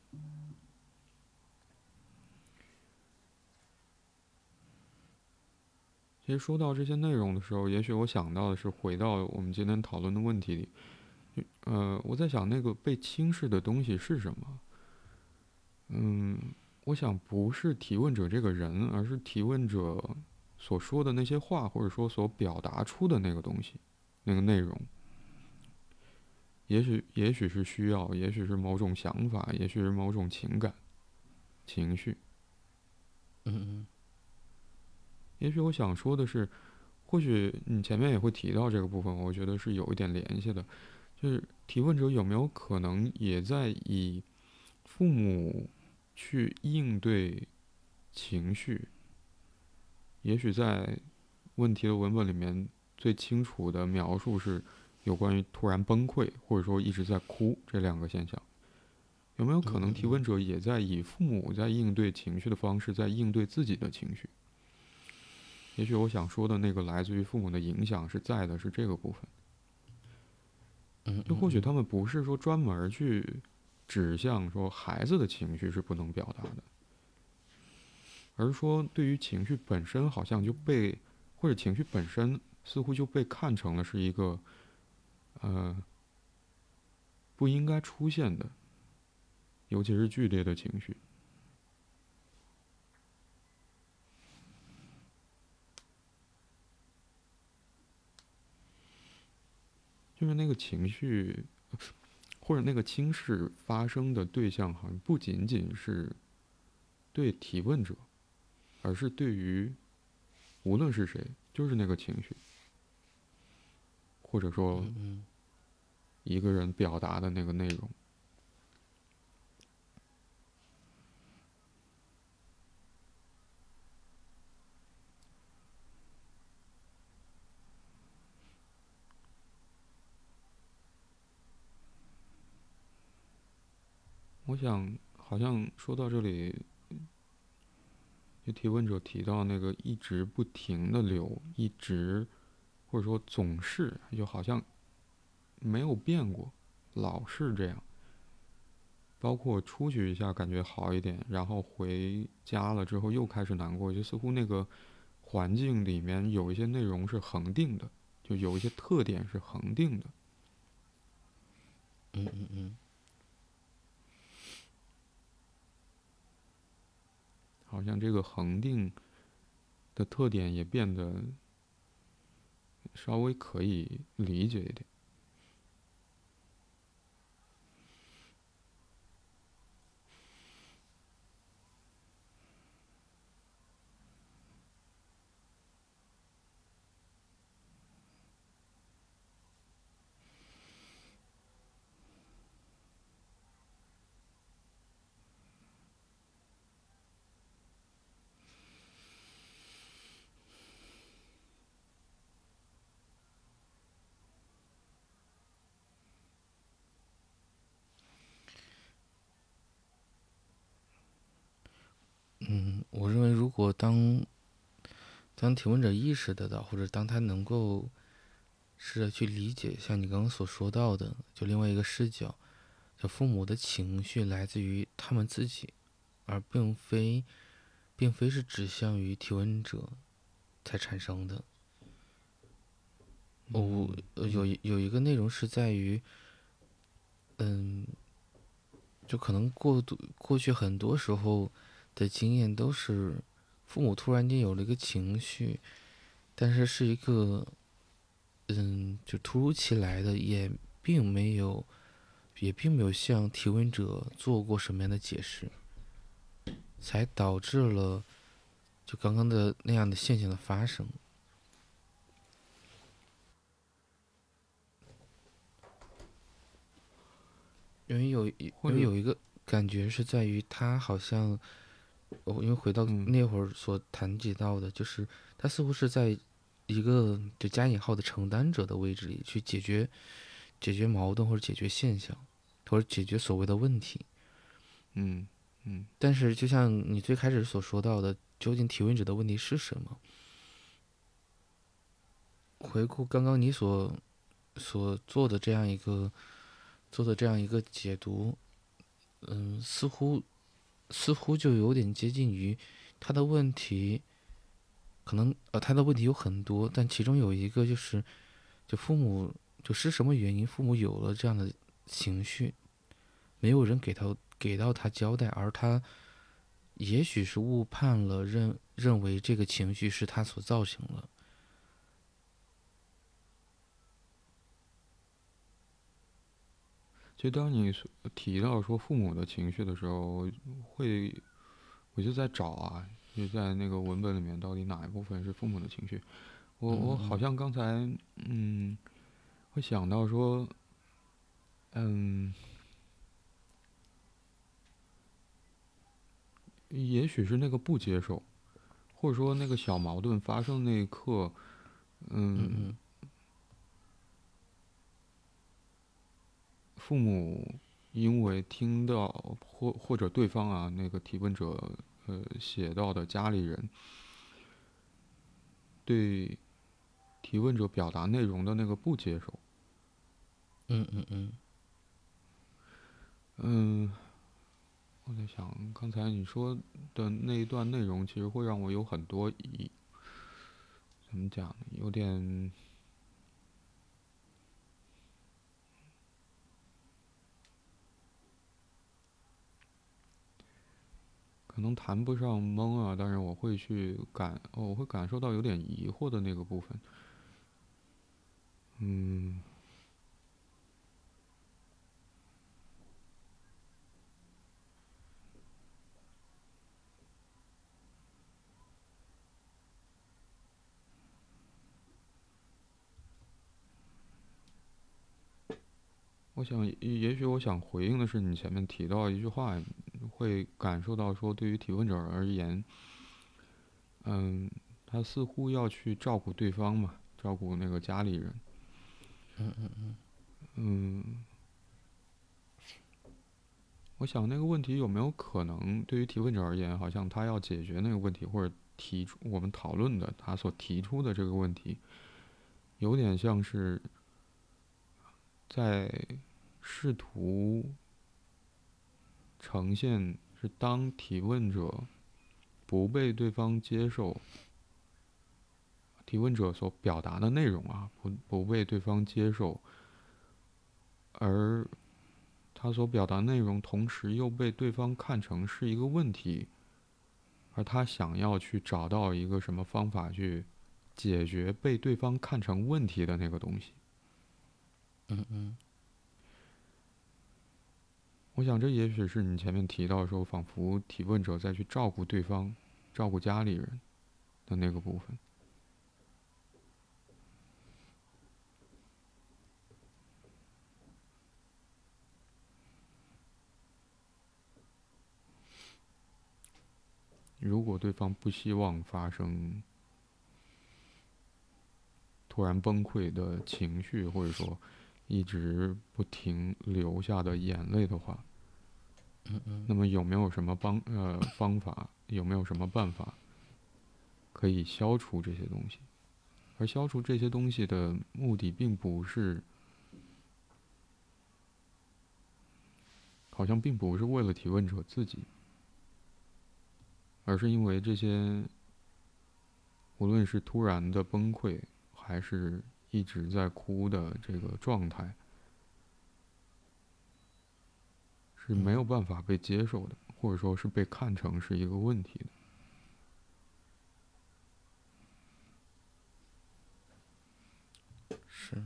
S1: 其实说到这些内容的时候，也许我想到的是回到我们今天讨论的问题里，呃，我在想那个被轻视的东西是什么？嗯，我想不是提问者这个人，而是提问者所说的那些话，或者说所表达出的那个东西，那个内容。也许，也许是需要，也许是某种想法，也许是某种情感、情绪。
S2: 嗯嗯
S1: 也许我想说的是，或许你前面也会提到这个部分，我觉得是有一点联系的，就是提问者有没有可能也在以父母去应对情绪？也许在问题的文本里面最清楚的描述是有关于突然崩溃，或者说一直在哭这两个现象。有没有可能提问者也在以父母在应对情绪的方式在应对自己的情绪？也许我想说的那个来自于父母的影响是在的，是这个部分。
S2: 嗯，
S1: 就或许他们不是说专门去指向说孩子的情绪是不能表达的，而是说对于情绪本身好像就被或者情绪本身似乎就被看成了是一个呃不应该出现的，尤其是剧烈的情绪。就是那个情绪，或者那个轻视发生的对象，好像不仅仅是对提问者，而是对于无论是谁，就是那个情绪，或者说一个人表达的那个内容。我想，好像说到这里，就提问者提到那个一直不停的流，一直或者说总是，就好像没有变过，老是这样。包括出去一下感觉好一点，然后回家了之后又开始难过，就似乎那个环境里面有一些内容是恒定的，就有一些特点是恒定的。
S2: 嗯嗯嗯。
S1: 好像这个恒定的特点也变得稍微可以理解一点。
S2: 嗯，我认为，如果当当提问者意识得到，或者当他能够试着去理解，像你刚刚所说到的，就另外一个视角，就父母的情绪来自于他们自己，而并非并非是指向于提问者才产生的。哦，有有一个内容是在于，嗯，就可能过度过去很多时候。的经验都是，父母突然间有了一个情绪，但是是一个，嗯，就突如其来的，也并没有，也并没有向提问者做过什么样的解释，才导致了，就刚刚的那样的现象的发生。因为有，因为有一个感觉是在于他好像。我因为回到那会儿所谈及到的，就是他似乎是在一个就加引号的承担者的位置里去解决解决矛盾或者解决现象，或者解决所谓的问题。
S1: 嗯嗯。
S2: 但是就像你最开始所说到的，究竟提问者的问题是什么？回顾刚刚你所所做的这样一个做的这样一个解读，嗯，似乎。似乎就有点接近于他的问题，可能呃他的问题有很多，但其中有一个就是，就父母就是什么原因，父母有了这样的情绪，没有人给他给到他交代，而他也许是误判了，认认为这个情绪是他所造成的。
S1: 其实，当你提到说父母的情绪的时候，会，我就在找啊，就在那个文本里面，到底哪一部分是父母的情绪？我我好像刚才嗯，会想到说，嗯，也许是那个不接受，或者说那个小矛盾发生那一刻，嗯。父母因为听到或或者对方啊那个提问者呃写到的家里人对提问者表达内容的那个不接受，
S2: 嗯嗯嗯，
S1: 嗯，我在想刚才你说的那一段内容，其实会让我有很多疑，怎么讲有点。可能谈不上懵啊，但是我会去感，哦我会感受到有点疑惑的那个部分。嗯，我想，也许我想回应的是你前面提到一句话。会感受到说，对于提问者而言，嗯，他似乎要去照顾对方嘛，照顾那个家里人。
S2: 嗯嗯嗯。
S1: 嗯，我想那个问题有没有可能，对于提问者而言，好像他要解决那个问题，或者提出我们讨论的他所提出的这个问题，有点像是在试图。呈现是当提问者不被对方接受，提问者所表达的内容啊，不不被对方接受，而他所表达内容同时又被对方看成是一个问题，而他想要去找到一个什么方法去解决被对方看成问题的那个东西。
S2: 嗯嗯。
S1: 我想，这也许是你前面提到说，仿佛提问者再去照顾对方、照顾家里人的那个部分。如果对方不希望发生突然崩溃的情绪，或者说。一直不停流下的眼泪的话，
S2: 嗯嗯，
S1: 那么有没有什么帮呃方法？有没有什么办法可以消除这些东西？而消除这些东西的目的，并不是，好像并不是为了提问者自己，而是因为这些，无论是突然的崩溃，还是。一直在哭的这个状态是没有办法被接受的，或者说是被看成是一个问题
S2: 的，是。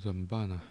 S1: 怎么办呢？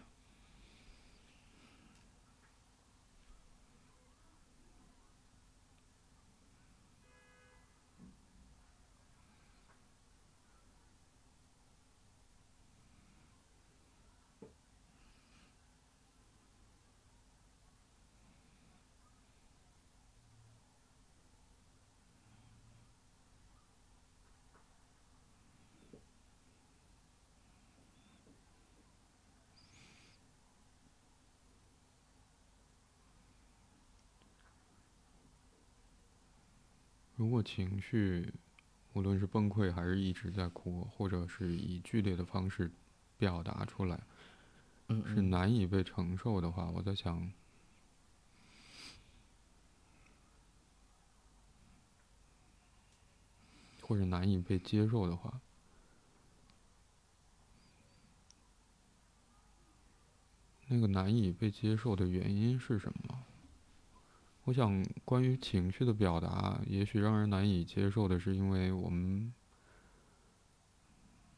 S1: 如果情绪，无论是崩溃还是一直在哭，或者是以剧烈的方式表达出来，是难以被承受的话，我在想，或者难以被接受的话，那个难以被接受的原因是什么？我想，关于情绪的表达，也许让人难以接受的是，因为我们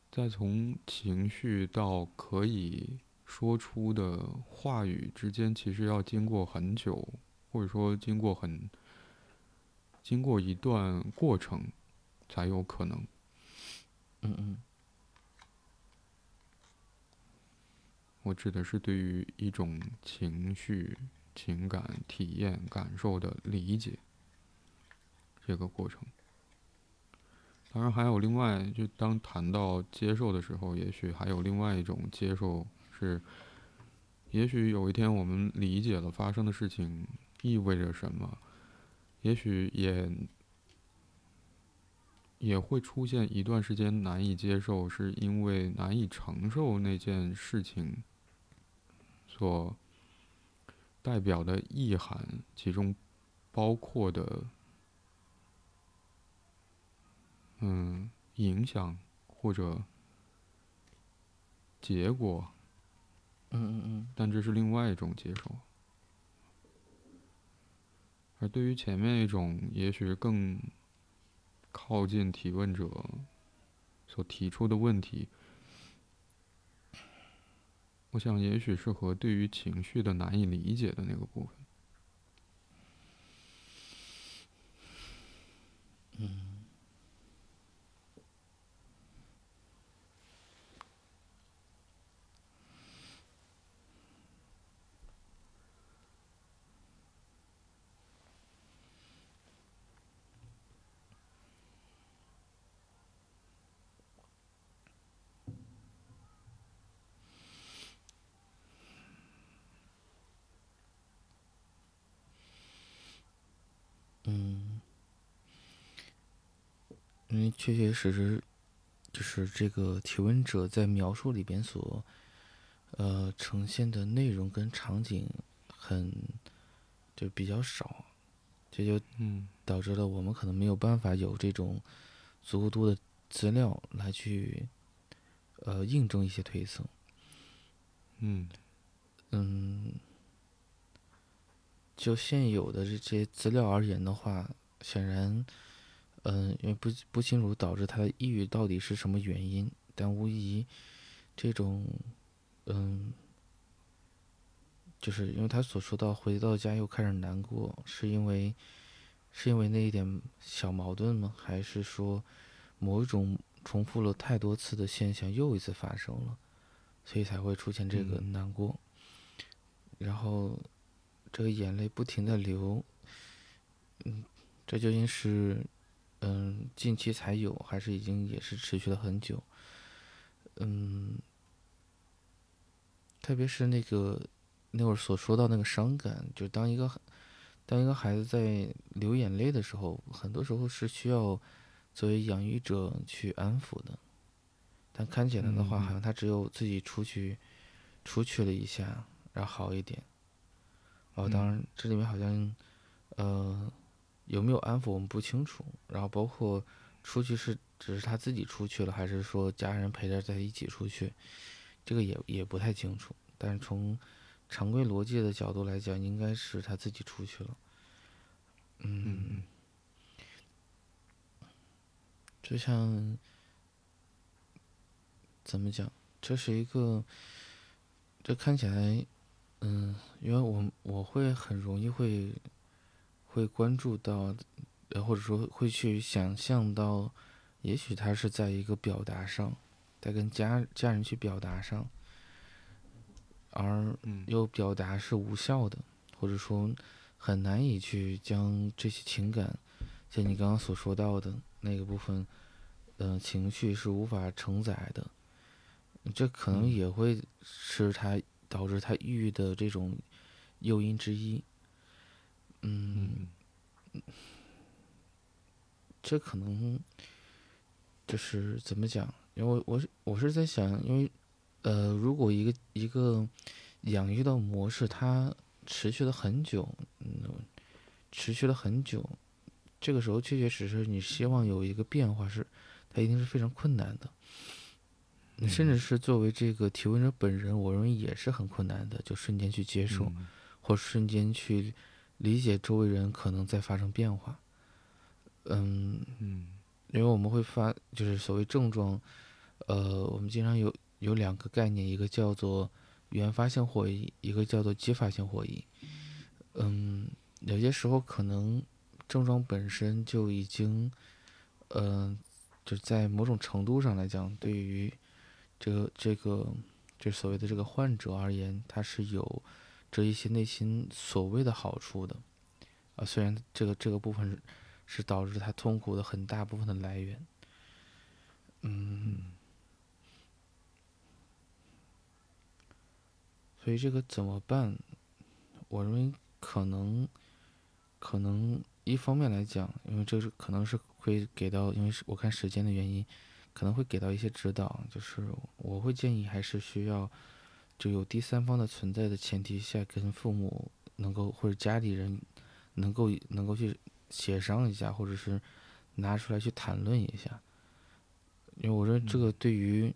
S1: 在从情绪到可以说出的话语之间，其实要经过很久，或者说经过很经过一段过程，才有可能。
S2: 嗯嗯。
S1: 我指的是对于一种情绪。情感体验、感受的理解，这个过程。当然，还有另外，就当谈到接受的时候，也许还有另外一种接受是：也许有一天我们理解了发生的事情意味着什么，也许也也会出现一段时间难以接受，是因为难以承受那件事情所。代表的意涵，其中包括的，嗯，影响或者结果，
S2: 嗯嗯嗯，
S1: 但这是另外一种接受。而对于前面一种，也许更靠近提问者所提出的问题。我想，也许是和对于情绪的难以理解的那个部分。
S2: 嗯。因为确确实实，就是这个提问者在描述里边所，呃，呈现的内容跟场景很就比较少，这就
S1: 嗯
S2: 导致了我们可能没有办法有这种足够多的资料来去，呃，印证一些推测。
S1: 嗯
S2: 嗯，就现有的这些资料而言的话，显然，嗯，因为不不清楚导致他的抑郁到底是什么原因，但无疑，这种，嗯，就是因为他所说到回到家又开始难过，是因为，是因为那一点小矛盾吗？还是说，某一种重复了太多次的现象又一次发生了，所以才会出现这个
S1: 嗯
S2: 难过？然后这个眼泪不停的流，嗯，这究竟是嗯近期才有，还是已经也是持续了很久？嗯，特别是那个那会儿所说到那个伤感，就当一个当一个孩子在流眼泪的时候，很多时候是需要作为养育者去安抚的，但看起来的话，
S1: 嗯嗯
S2: 好像他只有自己出去出去了一下。然后好一点。哦，当然，这里面好像，呃，有没有安抚我们不清楚。然后包括出去是只是他自己出去了，还是说家人陪着在一起出去，这个也也不太清楚。但是从常规逻辑的角度来讲，应该是他自己出去了。嗯，就像怎么讲，这是一个，这看起来。嗯，因为我我会很容易会会关注到，呃，或者说会去想象到，也许他是在一个表达上，在跟家家人去表达上，而又表达是无效的，或者说很难以去将这些情感，像你刚刚所说到的那个部分，嗯，情绪是无法承载的，这可能也会是他。导致他抑郁的这种诱因之一，嗯，这可能就是怎么讲？因为我我是在想，因为呃，如果一个一个养育的模式它持续了很久，嗯，持续了很久，这个时候确确实实你希望有一个变化，是它一定是非常困难的。甚至是作为这个提问者本人，我认为也是很困难的，就瞬间去接受，或瞬间去理解周围人可能在发生变化。嗯，因为我们会发，就是所谓症状，呃，我们经常有有两个概念，一个叫做原发性火疫，一个叫做激发性火疫。嗯，有些时候可能症状本身就已经，嗯，就在某种程度上来讲，对于这个这个，就所谓的这个患者而言，他是有这一些内心所谓的好处的，啊，虽然这个这个部分是导致他痛苦的很大部分的来源，嗯，所以这个怎么办？我认为可能，可能一方面来讲，因为这是可能是会给到，因为是我看时间的原因。可能会给到一些指导，就是我会建议还是需要就有第三方的存在的前提下，跟父母能够或者家里人能够能够去协商一下，或者是拿出来去谈论一下，因为我认为这个对于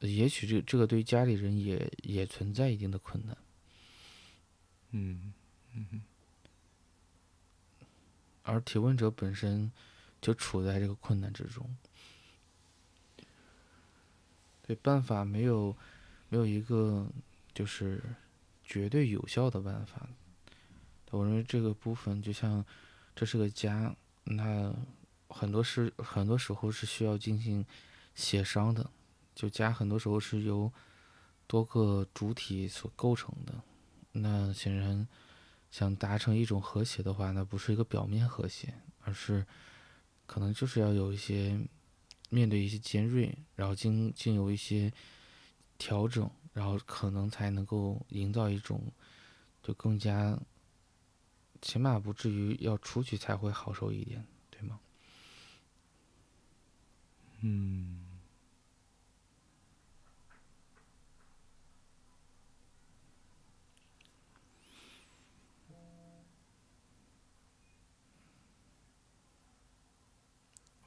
S2: 也许这这个对于家里人也也存在一定的困难。
S1: 嗯嗯，
S2: 而提问者本身就处在这个困难之中。对办法没有，没有一个就是绝对有效的办法。我认为这个部分就像这是个家，那很多时很多时候是需要进行协商的。就家很多时候是由多个主体所构成的。那显然想达成一种和谐的话，那不是一个表面和谐，而是可能就是要有一些。面对一些尖锐，然后经经有一些调整，然后可能才能够营造一种就更加起码不至于要出去才会好受一点，对吗？
S1: 嗯。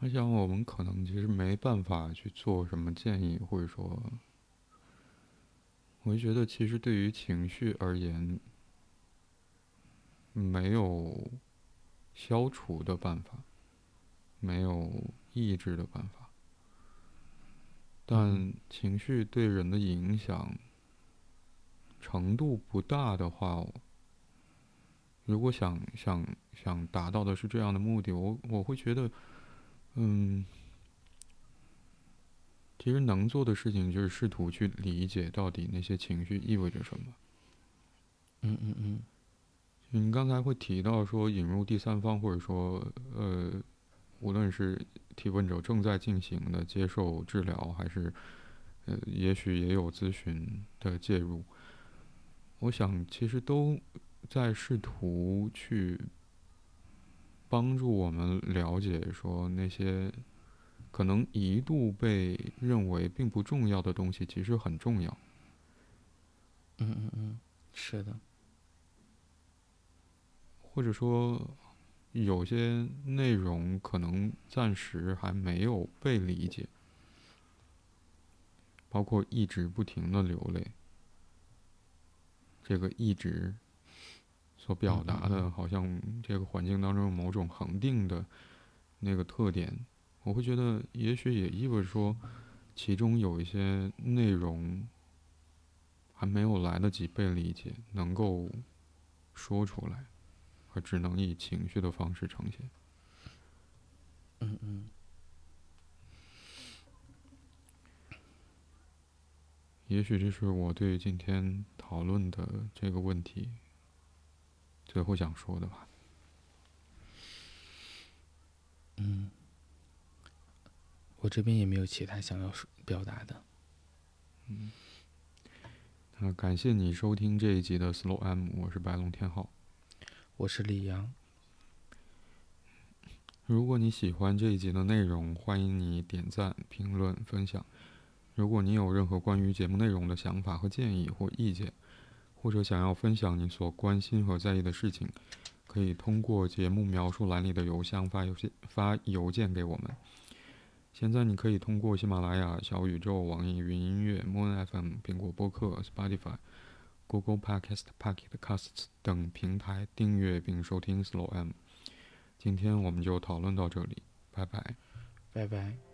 S1: 我想，我们可能其实没办法去做什么建议，或者说，我就觉得，其实对于情绪而言，没有消除的办法，没有抑制的办法，但情绪对人的影响程度不大的话，如果想想想达到的是这样的目的，我我会觉得。嗯，其实能做的事情就是试图去理解到底那些情绪意味着什么。
S2: 嗯嗯嗯。
S1: 你刚才会提到说引入第三方，或者说呃，无论是提问者正在进行的接受治疗，还是呃，也许也有咨询的介入，我想其实都在试图去。帮助我们了解，说那些可能一度被认为并不重要的东西，其实很重要。
S2: 嗯嗯嗯，是的。
S1: 或者说，有些内容可能暂时还没有被理解，包括一直不停的流泪，这个一直。所表达的，好像这个环境当中某种恒定的那个特点，我会觉得，也许也意味着说，其中有一些内容还没有来得及被理解，能够说出来，而只能以情绪的方式呈现。
S2: 嗯嗯。
S1: 也许这是我对今天讨论的这个问题。最后想说的吧，
S2: 嗯，我这边也没有其他想要说表达的，
S1: 嗯，那感谢你收听这一集的 Slow M，我是白龙天浩，
S2: 我是李阳。
S1: 如果你喜欢这一集的内容，欢迎你点赞、评论、分享。如果你有任何关于节目内容的想法和建议或意见。或者想要分享你所关心和在意的事情，可以通过节目描述栏里的邮箱发邮件发邮件给我们。现在你可以通过喜马拉雅、小宇宙、网易云音乐、Moon FM、苹果播客、Spotify、Google Podcast、Pocket Casts 等平台订阅并收听 Slow M。今天我们就讨论到这里，拜拜，
S2: 拜拜。